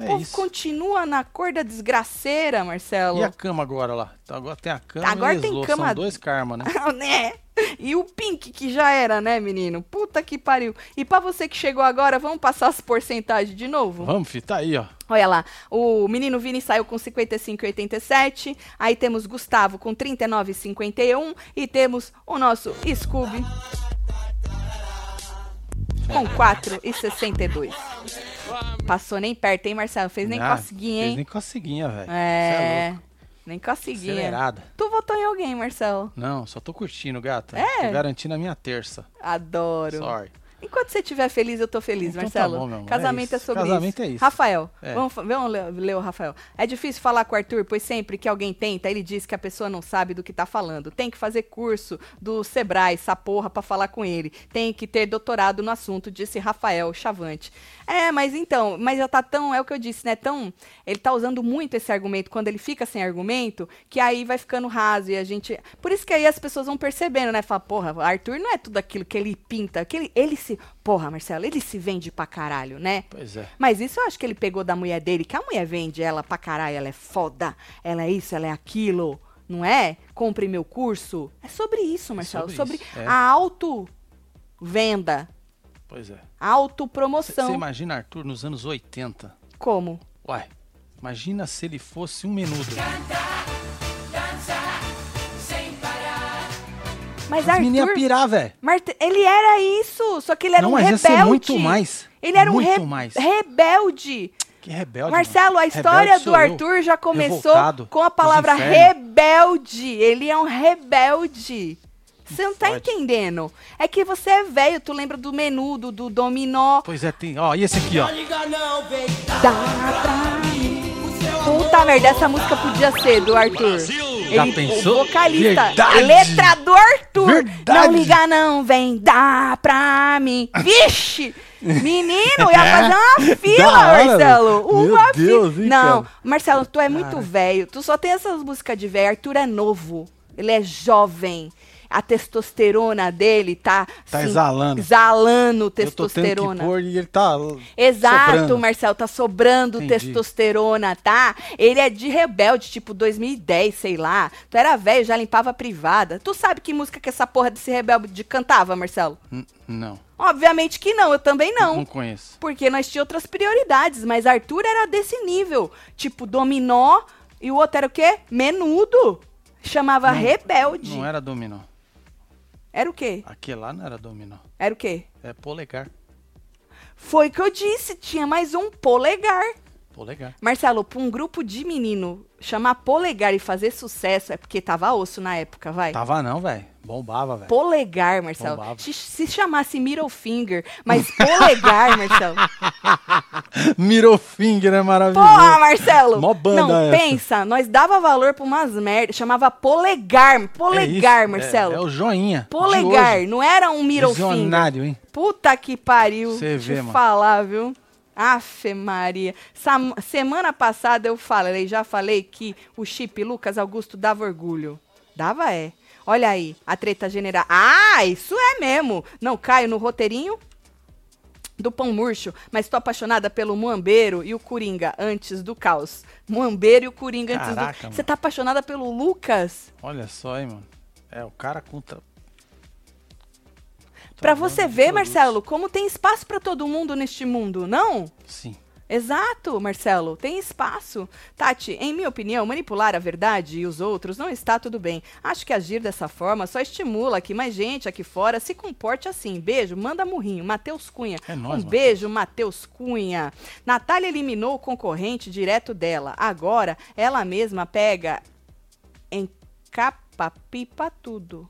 É o povo isso. continua na cor da desgraceira, Marcelo. E a cama agora lá? Tá, Agora tem a cama Agora e tem Eslo. cama- São dois karma, né? né? E o Pink, que já era, né, menino? Puta que pariu. E pra você que chegou agora, vamos passar as porcentagens de novo? Vamos, fi, tá aí, ó. Olha lá, o menino Vini saiu com 55,87. Aí temos Gustavo com 39,51. E temos o nosso Scooby com 4,62. Passou nem perto, hein, Marcelo? Fez nem Ah, coceguinha, fez hein? nem coceguinha, velho. É, louco. nem coceguinha. Acelerada. Tu votou em alguém, Marcelo? Não, só tô curtindo, gata. É? Tô garantindo a minha terça. Adoro. Sorry. Enquanto você estiver feliz, eu tô feliz, Então tá Marcelo. bom, meu amor, Casamento é é, isso. sobre Casamento isso. é isso. Rafael, É. vamos, vamos ler, ler o Rafael. É difícil falar com o Arthur, pois sempre que alguém tenta, ele diz que a pessoa não sabe do que tá falando. Tem que fazer curso do Sebrae, essa porra, pra falar com ele. Tem que ter doutorado no assunto, disse Rafael Chavante. É, mas então, mas já tá tão, é o que eu disse, né? Tão, ele tá usando muito esse argumento, quando ele fica sem argumento, que aí vai ficando raso e a gente. Por isso que aí as pessoas vão percebendo, né? Fala, porra, Arthur não é tudo aquilo que ele pinta, que ele, ele se. Porra, Marcelo, ele se vende pra caralho, né? Pois é. Mas isso eu acho que ele pegou da mulher dele, que a mulher vende ela pra caralho, ela é foda, ela é isso, ela é aquilo, não é? Compre meu curso. É sobre isso, Marcelo, sobre sobre, isso, é. a auto-venda, Pois é. autopromoção. Você imagina Arthur nos anos 80. Como? Uai, imagina se ele fosse um menudo. Mas As Arthur, pirar, velho. Ele era isso, só que ele era Não, um rebelde. ser muito mais. Ele era um Muito re- mais. rebelde. Que rebelde. Marcelo, a história Rebelde do sou eu. Arthur já começou Revoltado com a palavra rebelde. Ele é um rebelde. Você não tá Forte. entendendo. É que você é velho, tu lembra do menudo, do dominó. Pois é, tem. Ó, e esse aqui, ó. Dá pra mim. Puta merda, essa música podia ser do Arthur. Já Ele- pensou? O vocalista. Verdade. Letra do Arthur. Verdade. Não liga não, vem, dá pra mim. Vixe! Menino, ia fazer uma fila, hora, Marcelo. Uma Deus, fila. hein, Não, cara? Marcelo, tu é muito velho. Tu só tem essas músicas de velho. Arthur é novo. Ele é jovem. A testosterona dele tá... Tá assim, exalando. Exalando Eu tô tendo testosterona. que pôr e ele tá. Exato, sobrando. Marcelo, tá sobrando Entendi. testosterona, tá? Ele é de rebelde, tipo 2010, sei lá. Tu era velho, já limpava a privada. Tu sabe que música que essa porra desse rebelde cantava, Marcelo? N- Não, Obviamente que não, eu também não, não. conheço. Porque nós tínhamos outras prioridades, mas Arthur era desse nível. Tipo, dominó e o outro era o quê? Menudo. Chamava rebelde. Não era dominó. Era o quê? Aquele lá não era dominó. Era o quê? É polegar. Foi o que eu disse, tinha mais um polegar. Polegar. Marcelo, pra um grupo de menino chamar polegar e fazer sucesso é porque tava osso na época, vai. Tava não, velho. Bombava, velho. Polegar, Marcelo. Bombava. Se, se chamasse middle finger, mas polegar, Marcelo. Middle finger é maravilhoso. Porra, Marcelo! Mó banda Não, essa. pensa, nós dava valor pra umas merdas, chamava polegar, É polegar, isso, Marcelo. É, é o joinha. Polegar, não era um middle finger. Visionário, hein? Puta que pariu. Cê Deixa vê, mano. falar, viu? Afe Maria. Sam- semana passada eu falei, já falei que o chip Lucas Augusto dava orgulho. Dava, é. Olha aí, a treta general. Ah, isso é mesmo. Não caio no roteirinho do pão murcho, mas tô apaixonada pelo Muambeiro e o Coringa antes do caos. Muambeiro e o Coringa antes Caraca, do. Você tá apaixonada pelo Lucas? Olha só, hein, mano. É, o cara contra. Pra Tamanho você ver. Marcelo, como tem espaço pra todo mundo neste mundo, não? Sim. Exato, Marcelo, tem espaço. Tati, em minha opinião, manipular a verdade e os outros não está tudo bem. Acho que agir dessa forma só estimula que mais gente aqui fora se comporte assim. Beijo, manda murrinho. Matheus Cunha. É nóis, um beijo, Matheus Cunha. Natália eliminou o concorrente direto dela. Agora, ela mesma pega encapa pipa tudo.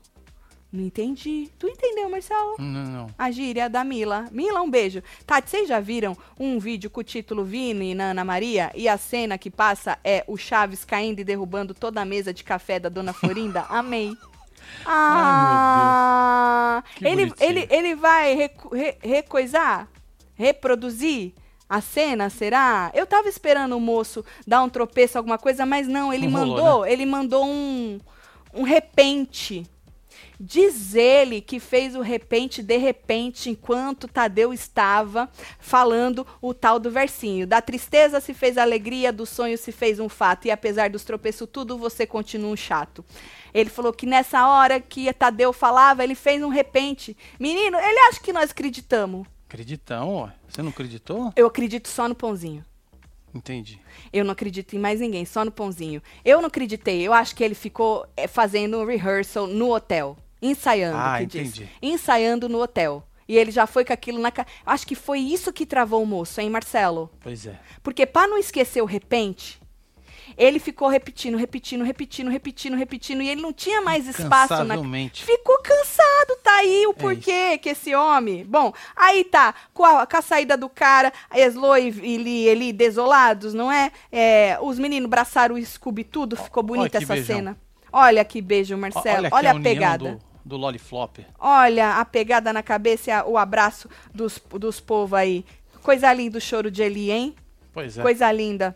Não entendi. Tu entendeu, Marcelo? Não, não. A gíria da Mila. Mila, um beijo. Tati, vocês já viram um vídeo com o título Vini na Ana Maria? E a cena que passa é o Chaves caindo e derrubando toda a mesa de café da Dona Florinda? Amei. Ah, Que ele, bonitinho. ele, ele vai recu- re- recoisar? Reproduzir? A cena, será? Eu tava esperando o moço dar um tropeço, alguma coisa, mas não, ele Não rolou, mandou, ele mandou um, um repente. Diz ele que fez o repente de repente enquanto Tadeu estava falando o tal do versinho. Da tristeza se fez alegria, do sonho se fez um fato. E apesar dos tropeços tudo, você continua um chato. Ele falou que nessa hora que Tadeu falava, ele fez um repente. Menino, ele acha que nós acreditamos. Acreditão, ó. Você não acreditou? Eu acredito só no pãozinho. Entendi. Eu não acredito em mais ninguém, só no pãozinho. Eu não acreditei. Eu acho que ele ficou eh, fazendo um rehearsal no hotel. Ensaiando, Ah, que diz. entendi. Ensaiando no hotel. E ele já foi com aquilo na. Acho que foi isso que travou o moço, hein, Marcelo? Pois é. Porque para não esquecer o repente, ele ficou repetindo, repetindo, repetindo, repetindo, repetindo. E ele não tinha mais espaço na. Ficou cansado, tá aí o porquê que esse homem. Bom, aí tá, com a, com a saída do cara, Eslo e Eli, Eli desolados, não é? É, Os meninos braçaram o Scooby tudo, ficou bonita essa beijão. cena. Olha que beijo, Marcelo. aqui Olha, a união pegada. Do, do Loliflop. Olha a pegada na cabeça e o abraço dos, dos povos aí. Coisa linda o choro de Eli, hein? Pois é. Coisa linda.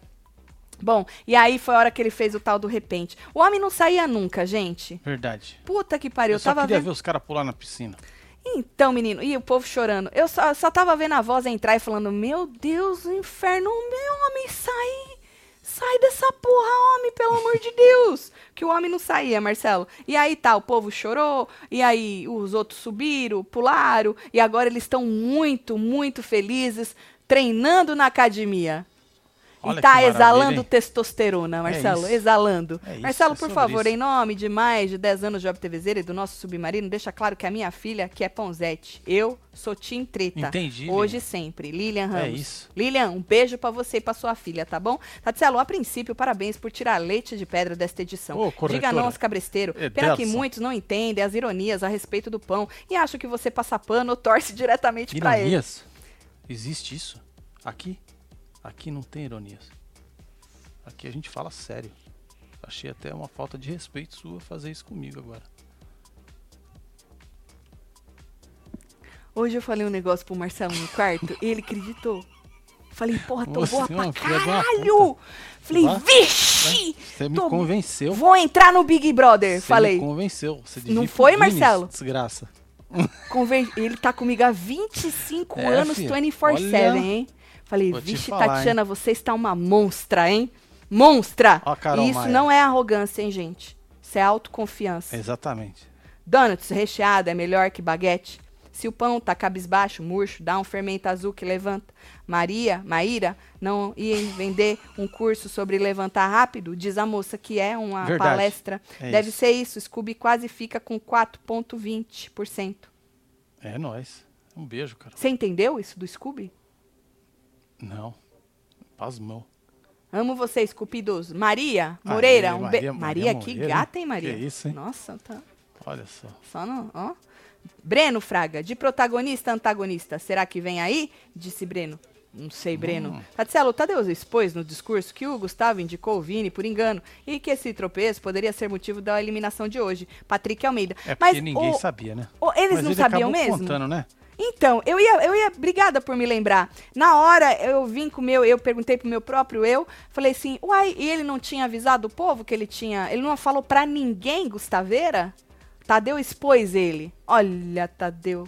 Bom, e aí foi a hora que ele fez o tal do repente. O homem não saía nunca, gente. Verdade. Puta que pariu. Eu só queria vendo. ver os caras pular na piscina. Então, menino, e o povo chorando. Eu só, só tava vendo a voz entrar e falando: Meu Deus, o inferno, meu homem, sai! Sai dessa porra, homem, pelo amor de Deus! Que o homem não saía, Marcelo. E aí tá, o povo chorou, e aí os outros subiram, pularam, e agora eles estão muito, muito felizes treinando na academia. Olha e tá exalando testosterona, Marcelo, isso. exalando. É isso, Marcelo, é por favor, isso. em nome de mais de 10 anos de Job TVZ e do nosso submarino, deixa claro que a minha filha, que é Ponzete, eu sou Tim Treta. Entendi, Hoje e sempre. Lilian Ramos. É isso. Lilian, um beijo pra você e pra sua filha, tá bom? Tatselo, a princípio, parabéns por tirar leite de pedra desta edição. Ô, Diga não aos cabresteiros. É, Pena que muitos não entendem as ironias a respeito do pão e acham que você passa pano ou torce diretamente pra ele. Ironias? Existe isso? Aqui? Aqui não tem ironias. Aqui a gente fala sério. Achei até uma falta de respeito sua fazer isso comigo agora. Hoje eu falei um negócio pro Marcelo no quarto e ele acreditou. Falei, porra, tô Você boa pra caralho! Falei, Vá, vixe! Você me Tô- convenceu. Vou entrar no Big Brother. Você Falei, me convenceu. Você Não foi, Marcelo? Desgraça. conven- ele tá comigo há 25 É, anos, filha, 24-7, olha, hein? Falei, vou vixe, falar, Tatiana, você está uma monstra, hein? Monstra! Ó Carol E isso Maia. não é arrogância, hein, gente? Isso é autoconfiança. Exatamente. Donuts recheado é melhor que baguete? Se o pão tá cabisbaixo, murcho, dá um fermento azul que levanta. Maria, Maíra, não ia vender um curso sobre levantar rápido? Diz a moça que é uma Verdade. palestra. É Deve isso. ser isso. Scooby quase fica com 4,20%. É nóis. Um beijo, cara. Você entendeu isso do Scooby? Não. Pasmão. Amo você, Scoopidos. Maria Aê, Moreira. um be- Maria- Maria, Maria que Moreira, gata, hein, Maria? Que isso, hein? Nossa, tá. Olha só. Só não, ó. Breno Fraga, de protagonista antagonista, será que vem aí? Disse Breno. Não sei, Breno. Hum. Tatielo, Tadeu expôs no discurso que o Gustavo indicou o Vini por engano e que esse tropeço poderia ser motivo da eliminação de hoje. Patrick Almeida. É porque Mas ninguém o- sabia, né? o- eles Mas não ele sabiam mesmo? contando, né? Então, eu ia, eu ia, obrigada por me lembrar. Na hora, eu vim com o meu, eu perguntei pro meu próprio eu, falei assim, uai, e ele não tinha avisado o povo que ele tinha, ele não falou pra ninguém, Gustaveira? Tadeu expôs ele. Olha, Tadeu.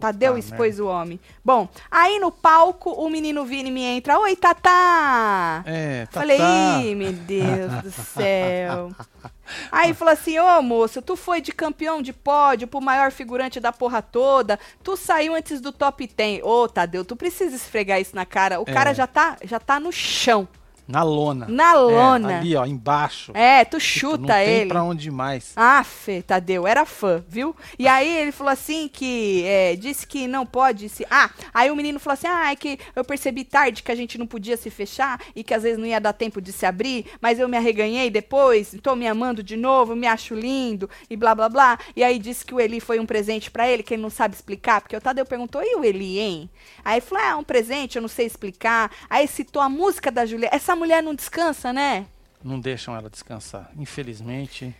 Tadeu expôs o homem. Bom, aí no palco o menino Vini me entra. Oi, Tatá! É, tá, Falei, ih, meu Deus do céu. Aí falou assim, ô moço, tu foi de campeão de pódio pro maior figurante da porra toda, tu saiu antes do top 10. Ô, Tadeu, tu precisa esfregar isso na cara. O É. cara já tá, já tá no chão, Na lona. na É, lona. ali, ó, embaixo. É, tu Tipo, chuta não tem ele. pra onde mais. Aff, Tadeu, era fã, viu? E aí ele falou assim que é, disse que não pode se. Ah, aí o menino falou assim: ah, é que eu percebi tarde que a gente não podia se fechar e que às vezes não ia dar tempo de se abrir, mas eu me arreganhei depois, tô me amando de novo, me acho lindo e blá blá blá. E aí disse que o Eli foi um presente pra ele, que ele não sabe explicar, porque o Tadeu perguntou: e o Eli, hein? Aí ele falou: ah, é um presente, eu não sei explicar. Aí citou a música da Juliette. Essa mulher não descansa, né? Não deixam ela descansar. Infelizmente.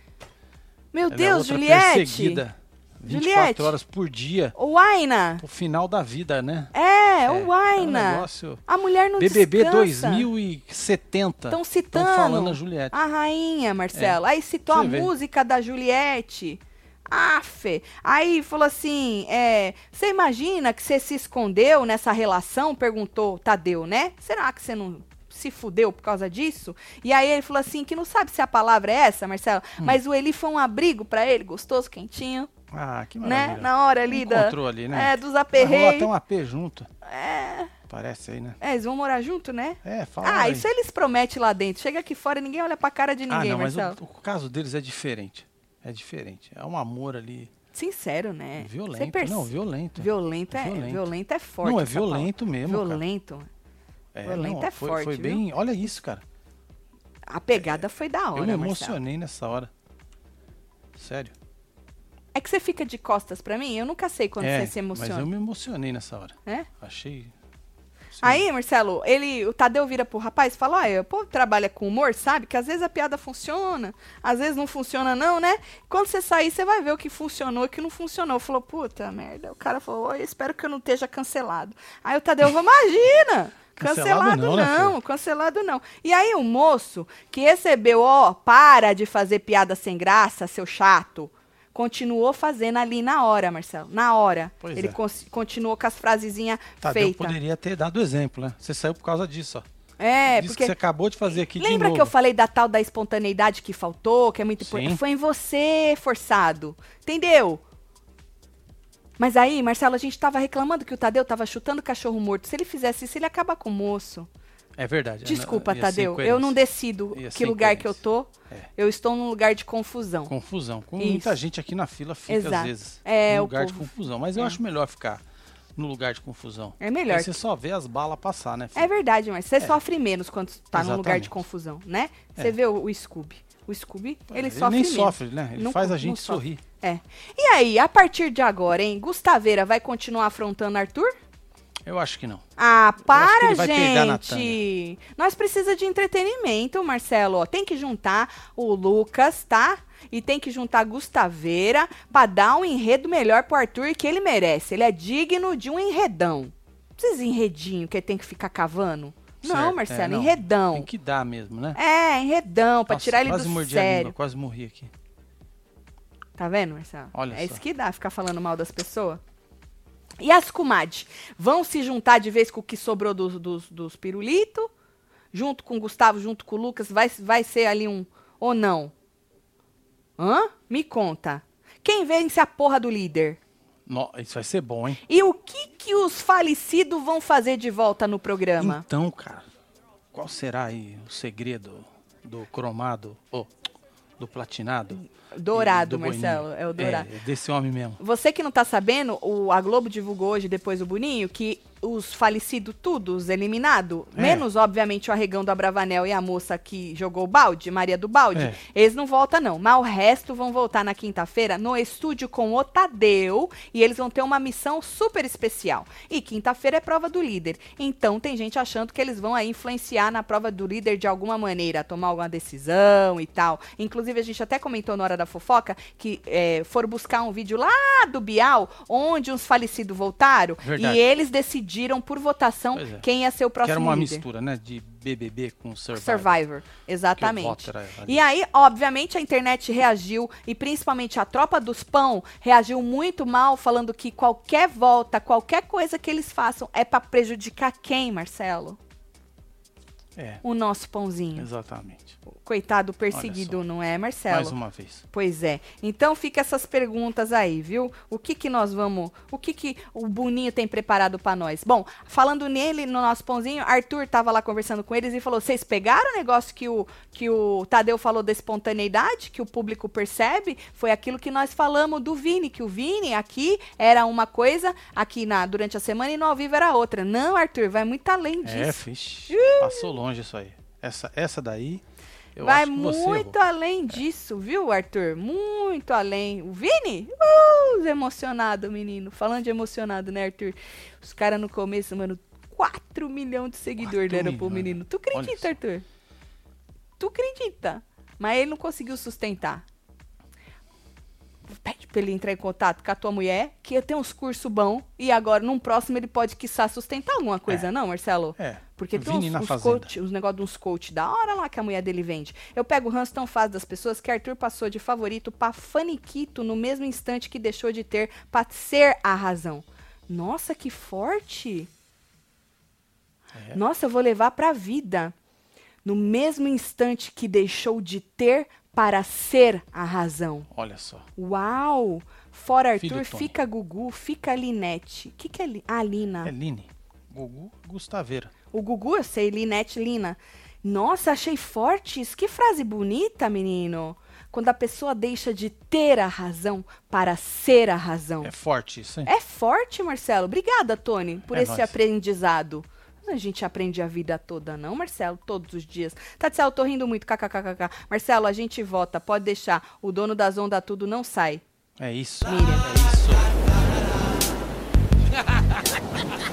Meu é Deus, outra Juliette. perseguida. 24 Juliette. horas por dia. O Aina. O final da vida, né? É, É, o É um Aina. negócio. A mulher não BBB descansa. 2070. Estão Estão citando falando a Juliette. a rainha, Marcelo. Aí citou Você a vê. música da Juliette. Afe. Aí falou assim: é, você imagina que você se escondeu nessa relação? Perguntou Tadeu, né? Será que você não se fudeu por causa disso? E aí ele falou assim: que não sabe se a palavra é essa, Marcelo, Hum. mas o Eli foi um abrigo pra ele, gostoso, quentinho, Ah, que né? maravilha. Na hora ali da, Encontrou ali, né? é, dos aperreios. até um AP junto. É, Parece aí, né? é, eles vão morar junto, né? É, fala Ah, aí. isso eles prometem lá dentro. Chega aqui fora e ninguém olha pra cara de Ah, ninguém, não, mas Marcelo. o, o caso deles é diferente. É diferente. É um amor ali Sincero, né? Violento. perce- Não, violento. Violento é, Violento. violento é forte. não, é essa palavra. violento mesmo, cara. É, violento não, é foi, forte, Foi viu? bem... Olha isso, cara. A pegada foi da hora, eu me Marcelo. emocionei nessa hora. Sério. É que você fica de costas pra mim, eu nunca sei quando é, você se emociona. Mas eu me emocionei nessa hora. É? Achei... Sim. Aí, Marcelo, ele, o Tadeu vira pro rapaz e fala: Olha, o povo trabalha com humor, sabe? Que às vezes a piada funciona, às vezes não funciona, não, né? Quando você sair, você vai ver o que funcionou e o que não funcionou. Falou, puta merda. O cara falou: "Oi, espero que eu não esteja cancelado. Aí o Tadeu falou: Imagina! Cancelado Cancelado não, né, não, cancelado não. E aí o moço que recebeu, ó, para de fazer piada sem graça, seu chato, continuou fazendo ali na hora, Marcelo, na hora. Pois Ele é. cons- continuou com as frasezinhas Tadeu feitas. poderia ter dado exemplo, né? Você saiu por causa disso, ó. É, Diz porque que você acabou de fazer aqui de Lembra que eu falei da tal da espontaneidade que faltou, que é muito importante? Foi em você, forçado. Entendeu? Mas aí, Marcelo, a gente tava reclamando que o Tadeu tava chutando cachorro morto. Se ele fizesse isso, ele acaba com o moço. É verdade. Desculpa, ser Tadeu. Eu não decido que lugar que eu tô. É. Eu estou num lugar de confusão. Confusão. Com Isso. muita gente aqui na fila fica Exato. às vezes. É, o lugar de confusão. Mas eu é. acho melhor ficar no lugar de confusão. É melhor Aí você só vê as balas passar, né? filho? É verdade, mas você sofre menos quando tá num lugar de Exatamente. confusão, né? Você É. vê o, o Scooby. O Scooby, ele, Ele sofre nem menos. sofre, né? Ele Não faz a não gente sofre. É. E aí, a partir de agora, hein? Gustaveira vai continuar afrontando Arthur? Eu acho que não. Ah, para, gente! Nós precisa de entretenimento, Marcelo. ó. Tem que juntar o Lucas, tá? E tem que juntar a Gustaveira pra dar um enredo melhor pro Arthur que ele merece. Ele é digno de um enredão. Esses enredinho que ele tem que ficar cavando. Não, Certo, Marcelo, é, não. enredão. Tem que dar mesmo, né? É, enredão, pra Nossa, tirar ele do sério. quase morri aqui. Tá vendo, Marcelo? Olha é só. isso que dá, ficar falando mal das pessoas. E as comadres? Vão se juntar de vez com o que sobrou dos, dos, dos pirulito? Junto com o Gustavo, junto com o Lucas? Vai, vai ser ali um ou não? Hã? Me conta. Quem vence a porra do líder? No- isso vai ser bom, hein? E o que, que os falecidos vão fazer de volta no programa? Então, cara, qual será aí o segredo do cromado, ou do platinado? Dourado, do? Marcelo. É o dourado. É, desse homem mesmo. Você que não tá sabendo, o, a Globo divulgou hoje, depois do Boninho, que os falecidos, tudo, os eliminados, É. menos, obviamente, o arregão do Abravanel e a moça que jogou o balde, Maria do Balde, É. eles não voltam, não. Mas o resto vão voltar na quinta-feira no estúdio com o Tadeu e eles vão ter uma missão super especial. E quinta-feira é prova do líder. Então tem gente achando que eles vão aí influenciar na prova do líder de alguma maneira, tomar alguma decisão e tal. Inclusive, a gente até comentou na hora da da fofoca, que é, foram buscar um vídeo lá do Bial, onde uns falecidos voltaram, Verdade. e eles decidiram por votação é. quem ia ser o Que próximo era uma líder. mistura, né? De BBB com Survivor. Survivor, Que exatamente. ali. E aí, obviamente, a internet reagiu e principalmente a tropa dos pão reagiu muito mal, falando que qualquer volta, qualquer coisa que eles façam é pra prejudicar quem, Marcelo? É, O nosso pãozinho. exatamente. Coitado perseguido, não é, Marcelo? Mais uma vez. Pois é. Então fica essas perguntas aí, viu? O que que nós vamos, o que que o Boninho tem preparado pra nós? Bom, falando nele, no nosso pãozinho, Arthur tava lá conversando com eles e falou: "Vocês pegaram o negócio que o que o Tadeu falou da espontaneidade, que o público percebe? Foi aquilo que nós falamos do Vini, que o Vini aqui era uma coisa, aqui na durante a semana e no ao vivo era outra. Não, Arthur, vai muito além disso. É, fixe. Passou longe isso aí. Essa, essa daí, eu Vai você muito errou. além disso, viu, Arthur? Muito além. O Vini? Uh, emocionado, menino. Falando de emocionado, né, Arthur? Os caras no começo, mano, 4 milhões de seguidores deram pro menino. Tu Olha acredita. Arthur? Tu acredita? Mas ele não conseguiu sustentar. Pede pra ele entrar em contato com a tua mulher, que tem uns cursos bons, e agora, num próximo, ele pode, quiçá, sustentar alguma coisa, É. não, Marcelo? É. Porque tem Vini uns, uns, coach, uns negócios de uns coach da hora lá que a mulher dele vende. Eu pego o ranço tão fácil das pessoas que Arthur passou de favorito pra faniquito no mesmo instante que deixou de ter pra ser a razão. Nossa, que forte! É. Nossa, eu vou levar pra vida. No mesmo instante que deixou de ter para ser a razão. Olha só. Uau! Fora Arthur, fica Gugu, fica Linete. O que, que é Li? Ah, Lina. É Line. Gugu Gustaveira. O Gugu, eu sei, Linete Lina. Nossa, achei forte isso. Que frase bonita, menino. Quando a pessoa deixa de ter a razão para ser a razão. É forte isso, hein? É forte, Marcelo. Obrigada, Tony, por É esse nóis. aprendizado. A gente aprende a vida toda, não, Marcelo? Todos os dias. Tatiana, eu tô rindo muito. KKKKK. Marcelo, a gente vota. Pode deixar. O dono das ondas tudo não sai. É isso. Miriam. É isso.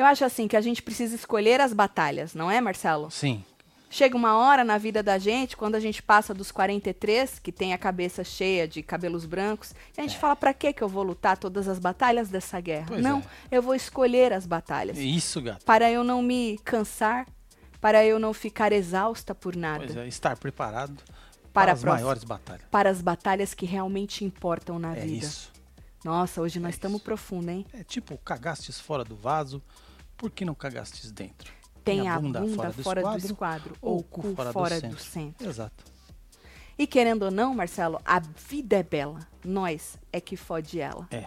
Eu acho assim que a gente precisa escolher as batalhas, não é, Marcelo? Sim. Chega uma hora na vida da gente, quando a gente passa dos 43, que tem a cabeça cheia de cabelos brancos, e a gente fala, pra que eu vou lutar todas as batalhas dessa guerra? Pois não, é. eu vou escolher as batalhas. É isso, gato. Para eu não me cansar, para eu não ficar exausta por nada. Pois é, estar preparado Para para as maiores batalhas. Para as batalhas que realmente importam na É vida. isso. Nossa, hoje nós É estamos profundo, hein? É tipo, cagastes fora do vaso, por que não cagastes dentro? Tem a bunda, fora, do, esquadro, ou o cu fora, do, centro. centro. Exato. E querendo ou não, Marcelo, a vida é bela. Nós é que fode ela. É.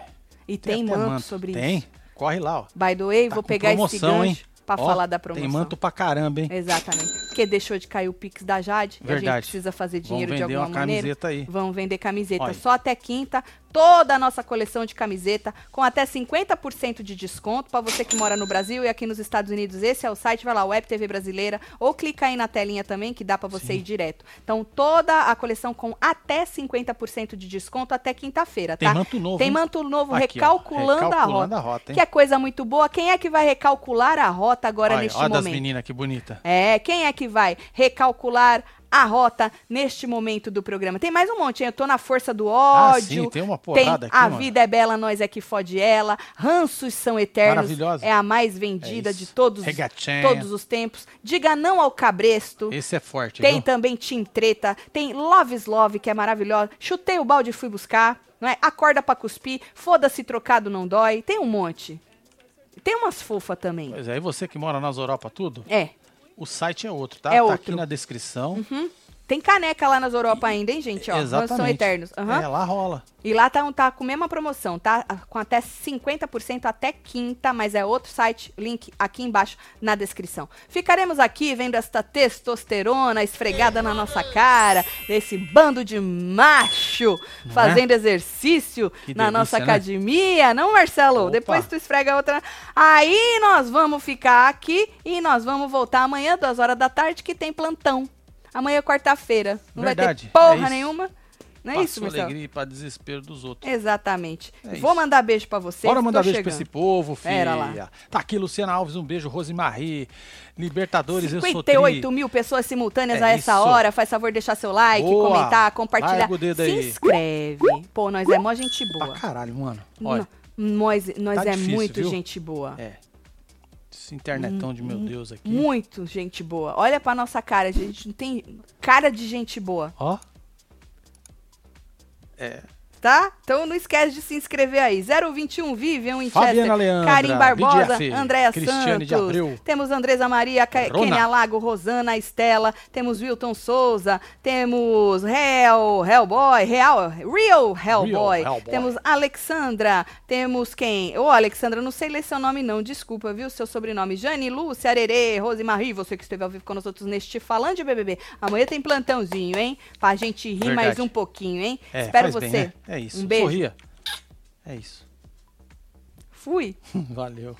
E tem, até manto, sobre Tem. isso. Corre lá, ó. By the way, Tá vou pegar esse promoção, hein? gancho pra Ó, falar da promoção. Tem manto pra caramba, hein? Exatamente. Porque deixou de cair o Pix da Jade. E a gente Verdade. precisa fazer dinheiro Vamos de vender alguma uma maneira. camiseta aí. Vamos vender camiseta Olha. só até quinta. Toda a nossa coleção de camiseta com até 50% de desconto para você que mora no Brasil e aqui nos Estados Unidos. Esse é o site, vai lá, Web TV Brasileira, ou clica aí na telinha também que dá para você Sim. ir direto. Então, toda a coleção com até 50% de desconto até quinta-feira, Tem tá? manto novo, Tem manto novo Aqui, recalculando, a rota. a rota, hein? que é coisa muito boa. Quem é que vai recalcular a rota agora Olha, neste olha das momento? meninas que bonita. É, quem é que vai recalcular a rota neste momento do programa? Tem mais um monte, hein? Eu tô na força do Ah, ódio. sim, tem uma tem porrada aqui, A mano. Vida é Bela, Nós é que fode ela. Ranços são eternos. Maravilhosa. É a mais vendida É de todos, todos os tempos. Diga não ao cabresto. Esse é forte, Tem viu? também Team Treta, tem Love is Love, que é maravilhosa. Chutei o balde e fui buscar, não é? Acorda pra cuspir, foda-se trocado não dói. Tem um monte. Tem umas fofas também. Pois é, e você que mora nas Europa tudo, É. o site é outro, tá? É tá outro. aqui na descrição. Tem caneca lá nas Europa ainda, hein, gente? Ó, Exatamente. são eternos. Aham. É, lá rola. E lá tá, tá com a mesma promoção, tá? Com até 50% até quinta, mas é outro site, link aqui embaixo na descrição. Ficaremos aqui vendo esta testosterona esfregada na nossa cara, esse bando de macho Não fazendo exercício Que na nossa delícia, né? academia, não, Marcelo? Opa. Depois tu esfrega outra. Aí nós vamos ficar aqui e nós vamos voltar amanhã, duas horas da tarde, que tem plantão. Amanhã é quarta-feira. Não vai Verdade, ter porra é nenhuma. Não é pra isso, Marcelo? alegria e pra desespero dos outros. Exatamente. É Vou isso. mandar beijo pra vocês. Bora mandar beijo pra chegando. esse povo, filha. Lá. Tá aqui, Luciana Alves, um beijo. Rosemarie, Libertadores, eu sou 58 tri. mil pessoas simultâneas É a essa isso. hora. Faz favor de deixar seu like, Boa. comentar, compartilhar. Larga o dedo Se inscreve. Pô, nós é mó gente Pra boa. caralho, mano. Olha, Nós, nós tá é difícil, muito viu? gente boa. é. Esse internetão de meu Deus aqui. Muito gente boa. Olha pra nossa cara, a gente não tem cara de gente boa, Ó. É. tá? Então não esquece de se inscrever aí. 021 Vivian Winchester, Karim Barbosa, BDF, Andréa Santos. Temos Andresa Maria. Kênia Lago, Rosana, Estela. Temos Wilton Souza. Temos Real, Hellboy, Real, Real Hellboy. Hellboy. Temos Alexandra. Temos quem? Ô, Alexandra, não sei ler seu nome não, desculpa, viu? Seu sobrenome. Jane, Lúcia, Arerê, Rose Marie, você que esteve ao vivo com nós outros neste Falando de BBB. Amanhã tem plantãozinho, hein? Pra gente rir Verdade. mais um pouquinho, hein? É, Espero você. bem, né? É isso. Um beijo. Sorria. É isso. Fui. Valeu.